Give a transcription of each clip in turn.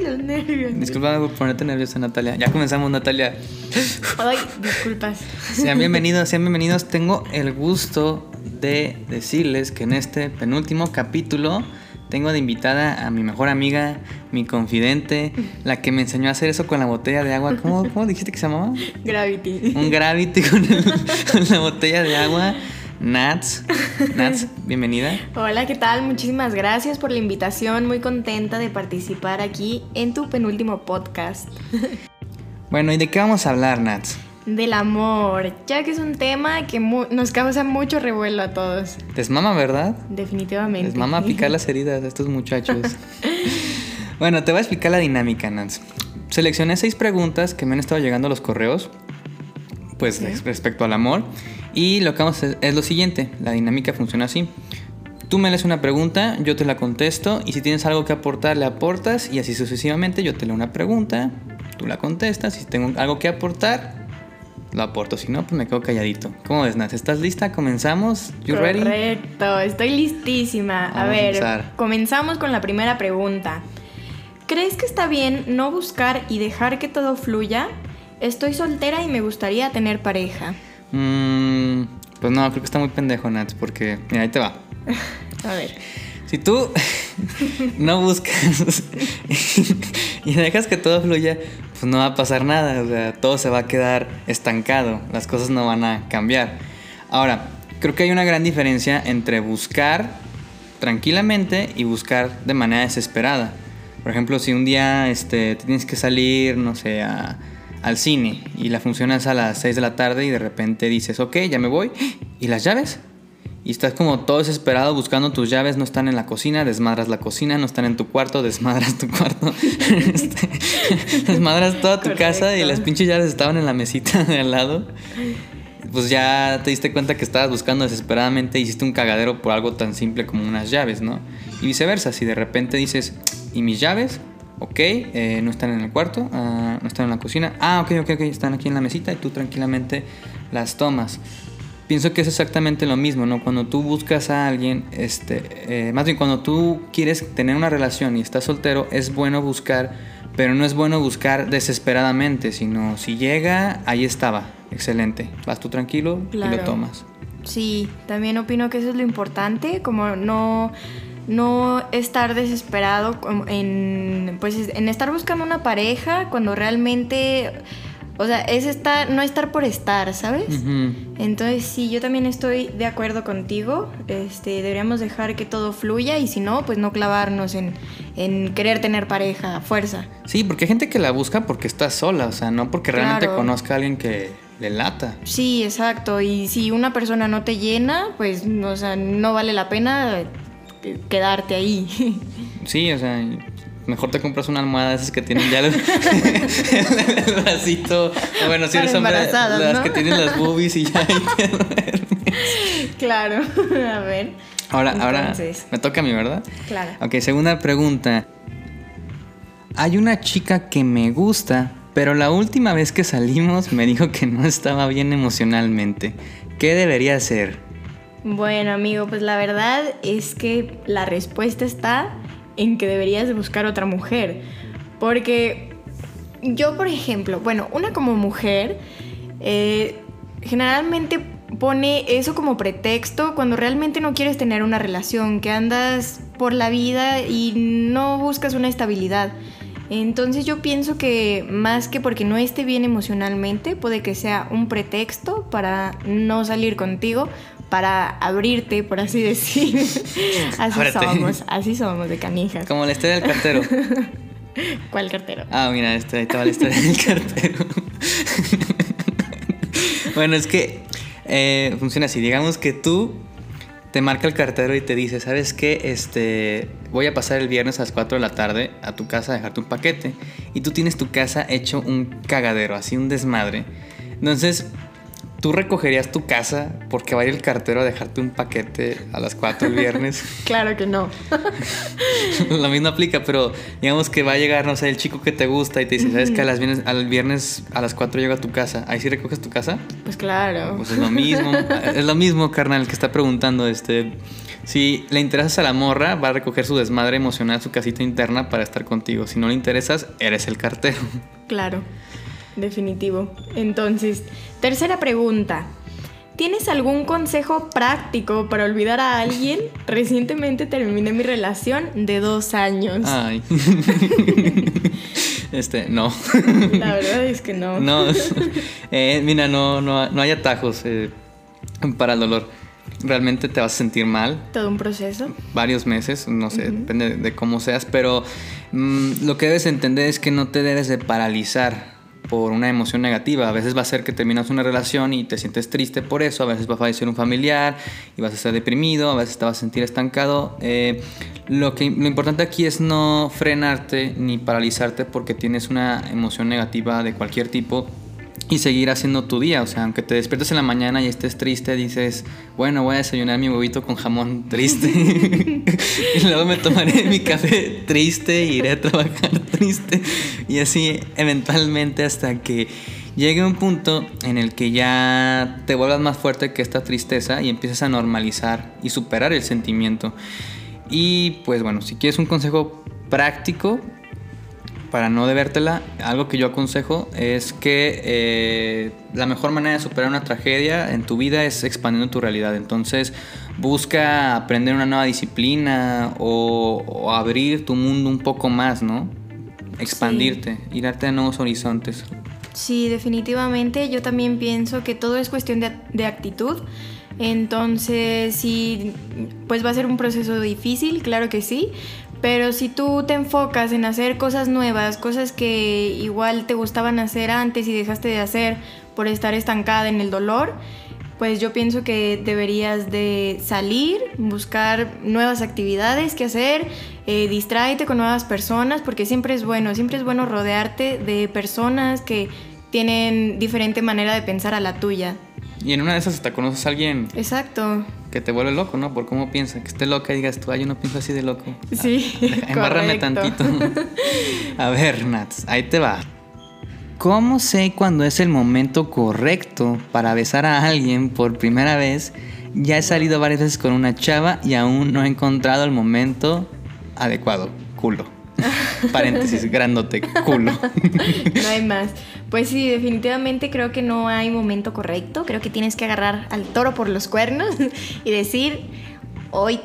los nervios. Disculpa por ponerte nerviosa, Natalia. Ya comenzamos, Natalia. Ay, disculpas. Sean bienvenidos, sean bienvenidos. Tengo el gusto de decirles que en este penúltimo capítulo tengo de invitada a mi mejor amiga, mi confidente, la que me enseñó a hacer eso con la botella de agua. ¿Cómo, cómo dijiste que se llamaba? Gravity. Un gravity con, el- con la botella de agua. Nats, Nats, bienvenida. Hola, ¿qué tal? Muchísimas gracias por la invitación. Muy contenta de participar aquí en tu penúltimo podcast Bueno, ¿y de qué vamos a hablar, Nats? del amor, ya que es un tema que nos causa mucho revuelo a todos. Les mama, ¿verdad? Definitivamente. Les mama picar las heridas a estos muchachos. bueno, te voy a explicar la dinámica, Nats. Seleccioné seis preguntas que me han estado llegando a los correos, pues respecto al amor. Y lo que vamos a hacer es lo siguiente: la dinámica funciona así. Tú me lees una pregunta, yo te la contesto, y si tienes algo que aportar, le aportas, y así sucesivamente. Yo te leo una pregunta, tú la contestas, si tengo algo que aportar, lo aporto. Si no, pues me quedo calladito. ¿Cómo ves, Nats? ¿Estás lista? ¿Comenzamos? ¿You ready? Correcto, estoy listísima. a ver, comenzamos con la primera pregunta. ¿Crees que está bien no buscar y dejar que todo fluya? Estoy soltera y me gustaría tener pareja. Mm, pues no, creo que está muy pendejo, Nats, porque, mira, ahí te va. A ver. Si tú no buscas y dejas que todo fluya, pues no va a pasar nada, o sea, todo se va a quedar estancado, las cosas no van a cambiar. Ahora, creo que hay una gran diferencia entre buscar tranquilamente y buscar de manera desesperada. Por ejemplo, si un día este, tienes que salir, no sé, a- al cine y la función es a las 6 de la tarde y de repente dices, ok, ya me voy, ¿y las llaves? Y estás como todo desesperado buscando tus llaves, no están en la cocina, desmadras la cocina, no están en tu cuarto, desmadras tu cuarto, Este, desmadras toda tu casa y las pinches llaves estaban en la mesita de al lado. Pues ya te diste cuenta que estabas buscando desesperadamente hiciste un cagadero por algo tan simple como unas llaves, ¿no? Y viceversa, si de repente dices, ¿y mis llaves? Ok, eh, no están en el cuarto, ah, no están en la cocina. Ah, ok, ok, ok, están aquí en la mesita y tú tranquilamente las tomas. Pienso que es exactamente lo mismo, ¿no? Cuando tú buscas a alguien, este, eh, más bien cuando tú quieres tener una relación y estás soltero, es bueno buscar, pero no es bueno buscar desesperadamente, sino si llega, ahí estaba, excelente. Vas tú tranquilo y lo tomas. Sí, también opino que eso es lo importante, como no, no estar desesperado en, pues, en estar buscando una pareja cuando realmente, o sea, es estar, no estar por estar, ¿sabes? Entonces sí, yo también estoy de acuerdo contigo. Este, deberíamos dejar que todo fluya y si no, pues no clavarnos en, en querer tener pareja a fuerza. Sí, porque hay gente que la busca porque está sola, o sea, no porque realmente Claro. conozca a alguien que le lata. Sí, exacto. Y si una persona no te llena, pues o sea, no vale la pena quedarte ahí. Sí, o sea, mejor te compras una almohada de esas que tienen ya el, el bracito. O Bueno, si eres hombre, las ¿no? que tienen las boobies y ya ahí te duermes. claro. a ver. Ahora, ahora me toca a mí, ¿verdad? Claro. Ok, segunda pregunta. Hay una chica que me gusta, pero la última vez que salimos me dijo que no estaba bien emocionalmente. ¿Qué debería hacer? Bueno, amigo, pues la verdad es que la respuesta está en que deberías de buscar otra mujer. Porque yo, por ejemplo, bueno, una como mujer, eh, generalmente pone eso como pretexto cuando realmente no quieres tener una relación, que andas por la vida y no buscas una estabilidad. Entonces yo pienso que más que porque no esté bien emocionalmente, puede que sea un pretexto para no salir contigo, para abrirte, por así decir. así Ábrete. somos, así somos de canijas. Como la historia del cartero. ¿Cuál cartero? Ah, mira, este, ahí estaba la historia del cartero. bueno, es que eh, funciona así. Digamos que tú te marca el cartero y te dice, ¿sabes qué? Este, voy a pasar el viernes a las 4 de la tarde a tu casa a dejarte un paquete. Y tú tienes tu casa hecho un cagadero, así un desmadre. Entonces, ¿Tú recogerías tu casa porque va a ir el cartero a dejarte un paquete a las 4 el viernes? claro que no. Lo mismo aplica, pero digamos que va a llegar, no sé, el chico que te gusta y te dice, ¿sabes que a las viernes, al viernes a las 4 llega a tu casa? ¿Ahí sí recoges tu casa? Pues claro. Pues es lo mismo. es lo mismo, carnal, que está preguntando, este... Si le interesas a la morra, va a recoger su desmadre emocional, su casita interna para estar contigo. Si no le interesas, eres el cartero. Claro definitivo. Entonces, tercera pregunta. ¿Tienes algún consejo práctico para olvidar a alguien? Recientemente terminé mi relación de dos años. Ay. este, no. La verdad es que no. No. Eh, mira, no, no, no hay atajos eh, para el dolor. Realmente te vas a sentir mal. Todo un proceso. Varios meses, no sé, depende de cómo seas, pero mm, lo que debes entender es que no te debes de paralizar por una emoción negativa. A veces va a ser que terminas una relación y te sientes triste por eso, a veces va a fallecer un familiar y vas a estar deprimido, a veces te vas a sentir estancado. Eh, lo, que, lo importante aquí es no frenarte ni paralizarte porque tienes una emoción negativa de cualquier tipo y seguir haciendo tu día. O sea, aunque te despiertes en la mañana y estés triste, dices, bueno, voy a desayunar mi huevito con jamón triste. y luego me tomaré mi café triste e iré a trabajar triste. Y así eventualmente hasta que llegue un punto en el que ya te vuelvas más fuerte que esta tristeza y empiezas a normalizar y superar el sentimiento. Y pues bueno, si quieres un consejo práctico, para no debértela, algo que yo aconsejo es que eh, la mejor manera de superar una tragedia en tu vida es expandiendo tu realidad. Entonces, busca aprender una nueva disciplina o, abrir tu mundo un poco más, ¿no? Expandirte, ir a nuevos horizontes. Sí, definitivamente. Yo también pienso que todo es cuestión de, de actitud. Entonces, sí, pues va a ser un proceso difícil, claro que sí, pero si tú te enfocas en hacer cosas nuevas, cosas que igual te gustaban hacer antes y dejaste de hacer por estar estancada en el dolor, pues yo pienso que deberías de salir, buscar nuevas actividades que hacer, eh, distráete con nuevas personas, porque siempre es bueno, siempre es bueno rodearte de personas que tienen diferente manera de pensar a la tuya. Y en una de esas hasta conoces a alguien. Exacto. Que te vuelve loco, ¿no? Por cómo piensa. Que esté loca y digas tú, ay, yo no pienso así de loco. Sí. Embárrame tantito. a ver, Nats, ahí te va. ¿Cómo sé cuando es el momento correcto para besar a alguien por primera vez? Ya he salido varias veces con una chava y aún no he encontrado el momento adecuado. Culo. Paréntesis, grandote, culo. no hay más. Pues sí, definitivamente creo que no hay momento correcto. Creo que tienes que agarrar al toro por los cuernos y decir, hoy,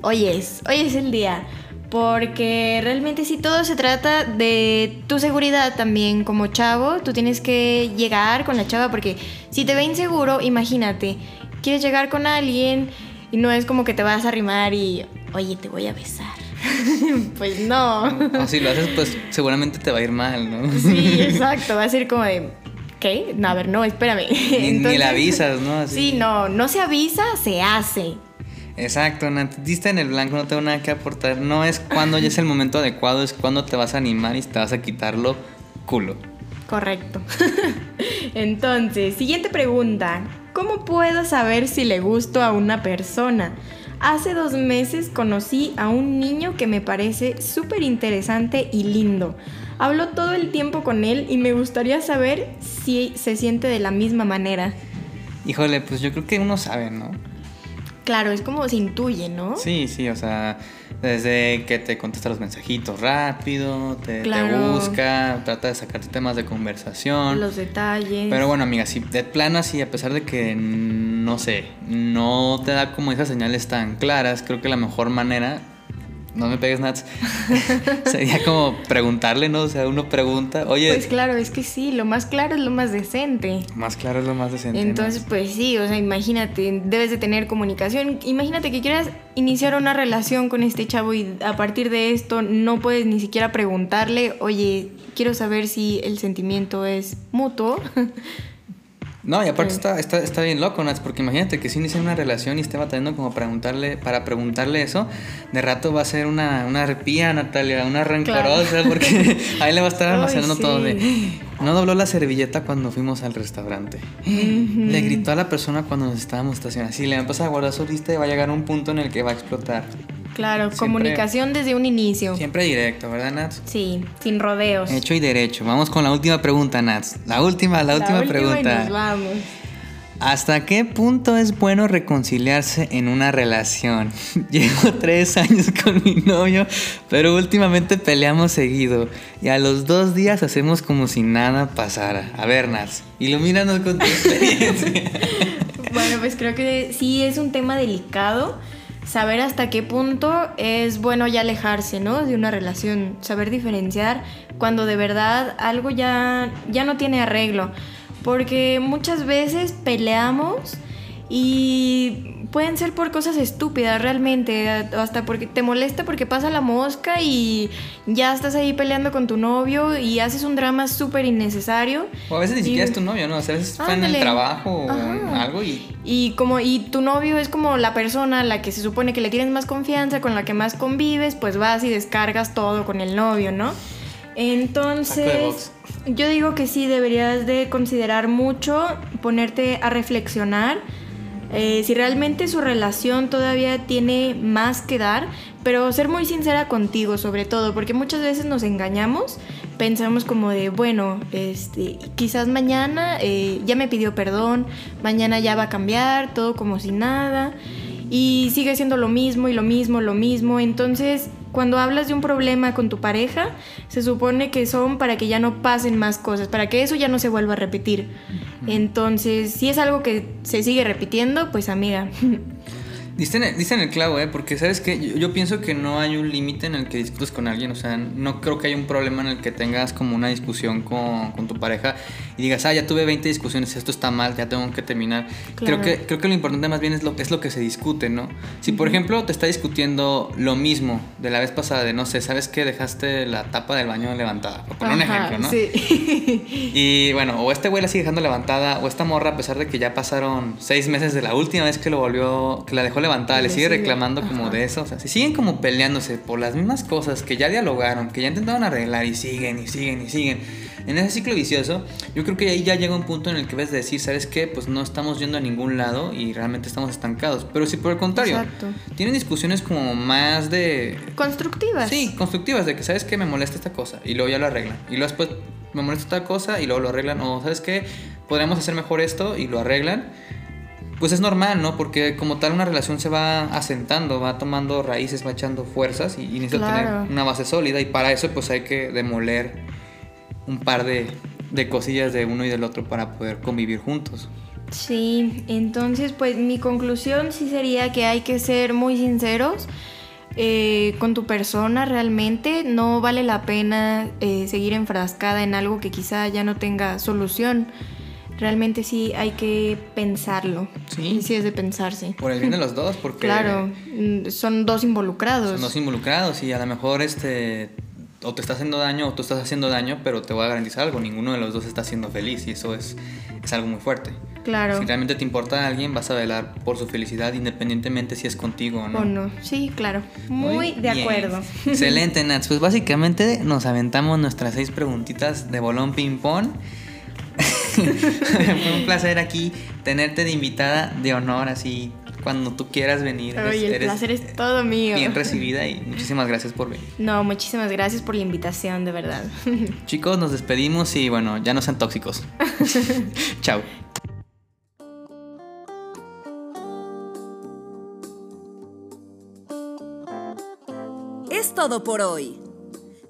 hoy es, hoy es el día. Porque realmente si todo se trata de tu seguridad también como chavo. Tú tienes que llegar con la chava porque si te ve inseguro, imagínate, quieres llegar con alguien y no es como que te vas a arrimar y, oye, te voy a besar. pues no. O si lo haces, pues seguramente te va a ir mal, ¿no? sí, exacto. Va a ser como de. ¿Qué? No, a ver, no, espérame. Ni, ni la avisas, ¿no? Sí, no, no se avisa, se hace. Exacto, diste en el blanco, no tengo nada que aportar. No es cuando ya es el momento adecuado, es cuando te vas a animar y te vas a quitarlo culo. Correcto. Entonces, siguiente pregunta. ¿Cómo puedo saber si le gusto a una persona? Hace dos meses conocí a un niño que me parece súper interesante y lindo. Hablo todo el tiempo con él y me gustaría saber si se siente de la misma manera. Híjole, pues yo creo que uno sabe, ¿no? Claro, es como se intuye, ¿no? Sí, sí, o sea, desde que te contesta los mensajitos rápido, te, busca, trata de sacarte temas de conversación. Los detalles. Pero bueno, amiga, si de plano así, a pesar de que, no sé, no te da como esas señales tan claras, creo que la mejor manera no me pegues nats. Sería como preguntarle, ¿no? O sea, uno pregunta, oye. Pues claro, es que sí, lo más claro es lo más decente. Más claro es lo más decente. Entonces, pues sí, o sea, imagínate, debes de tener comunicación. Imagínate que quieras iniciar una relación con este chavo y a partir de esto no puedes ni siquiera preguntarle, oye, quiero saber si el sentimiento es mutuo. No, y aparte está, está, está bien loco, Nats, porque imagínate que si inicia una relación y esté batallando como preguntarle, para preguntarle eso, de rato va a ser una, una arpía, Natalia, una rencorosa, porque ahí le va a estar almacenando Ay, todo de. No dobló la servilleta cuando fuimos al restaurante. Le gritó a la persona cuando nos estábamos estacionando. Si le empieza a guardar su lista, va a llegar un punto en el que va a explotar. Claro, Siempre- comunicación desde un inicio. Siempre directo, ¿verdad, Nats? Sí, sin rodeos. Hecho y derecho. Vamos con la última pregunta, Nats. La última, la, última y pregunta. nos vamos. ¿Hasta qué punto es bueno reconciliarse en una relación? Llevo tres años con mi novio, pero últimamente peleamos seguido y a los dos días hacemos como si nada pasara. A ver, Nats, ilumínanos con tu experiencia. Bueno, pues creo que sí es un tema delicado. Saber hasta qué punto es bueno ya alejarse, ¿no? De una relación. Saber diferenciar cuando de verdad algo ya, ya no tiene arreglo. Porque muchas veces peleamos y pueden ser por cosas estúpidas realmente. Hasta porque te molesta porque pasa la mosca y ya estás ahí peleando con tu novio y haces un drama súper innecesario. O a veces ni Y- siquiera es tu novio, ¿no? O sea, a veces fue en el trabajo o algo y Y como y tu novio es como la persona a la que se supone que le tienes más confianza, con la que más convives, pues vas y descargas todo con el novio, ¿no? Entonces, yo digo que sí deberías de considerar mucho, ponerte a reflexionar eh, si realmente su relación todavía tiene más que dar, pero ser muy sincera contigo sobre todo, porque muchas veces nos engañamos, pensamos como de, bueno, este, quizás mañana eh, ya me pidió perdón, mañana ya va a cambiar, todo como si nada, y sigue siendo lo mismo y lo mismo, lo mismo, entonces cuando hablas de un problema con tu pareja, se supone que son para que ya no pasen más cosas, para que eso ya no se vuelva a repetir. Entonces, si es algo que se sigue repitiendo, pues amiga, Diste en, el, diste en el clavo, ¿eh? Porque, ¿sabes qué? Yo, yo pienso que no hay un límite en el que discutes con alguien. O sea, no creo que haya un problema en el que tengas como una discusión con, con tu pareja y digas, ah, ya tuve 20 discusiones, esto está mal, ya tengo que terminar. Claro. Creo, que, creo que lo importante más bien es lo, es lo que se discute, ¿no? Si, por ejemplo, te está discutiendo lo mismo de la vez pasada, de no sé, ¿sabes qué? Dejaste la tapa del baño levantada. Por poner un ejemplo, ¿no? Sí. Y bueno, o este güey la sigue dejando levantada, o esta morra, a pesar de que ya pasaron seis meses de la última vez que lo volvió, que la dejó levantada, le sigue reclamando como ajá. de eso. O sea, si siguen como peleándose por las mismas cosas que ya dialogaron, que ya intentaron arreglar y siguen y siguen y siguen. En ese ciclo vicioso, yo creo que ahí ya llega un punto en el que ves de decir, ¿sabes qué? Pues no estamos yendo a ningún lado y realmente estamos estancados. Pero si por el contrario, Exacto. tienen discusiones como más de Constructivas. Sí, constructivas, de que sabes que me molesta esta cosa y luego ya lo arreglan. Y luego después me molesta tal cosa y luego lo arreglan. O sabes que podríamos hacer mejor esto y lo arreglan. Pues es normal, ¿no? Porque como tal una relación se va asentando, va tomando raíces, va echando fuerzas y, y necesita Claro. tener una base sólida. Y para eso pues hay que demoler un par de, de cosillas de uno y del otro para poder convivir juntos. Sí, entonces pues mi conclusión sí sería que hay que ser muy sinceros eh, con tu persona realmente. No vale la pena eh, seguir enfrascada en algo que quizá ya no tenga solución. Realmente sí hay que pensarlo. Sí. Y sí es de pensarse. Por el bien de los dos, porque Claro, mm, son dos involucrados. son dos involucrados y a lo mejor este o te está haciendo daño o tú estás haciendo daño, pero te voy a garantizar algo, ninguno de los dos está siendo feliz y eso es, es algo muy fuerte. Claro. Si realmente te importa a alguien, vas a velar por su felicidad independientemente si es contigo o no. O no. Sí, claro. Muy, de bien. acuerdo. Excelente, Nats. Pues básicamente nos aventamos nuestras seis preguntitas de bolón ping-pong. Fue un placer aquí tenerte de invitada de honor, así cuando tú quieras venir. Eres- Oye, el eres placer es todo mío. bien recibida y muchísimas gracias por venir. No, muchísimas gracias por la invitación, de verdad. Chicos, nos despedimos y bueno, ya no sean tóxicos. Chao. Es todo por hoy.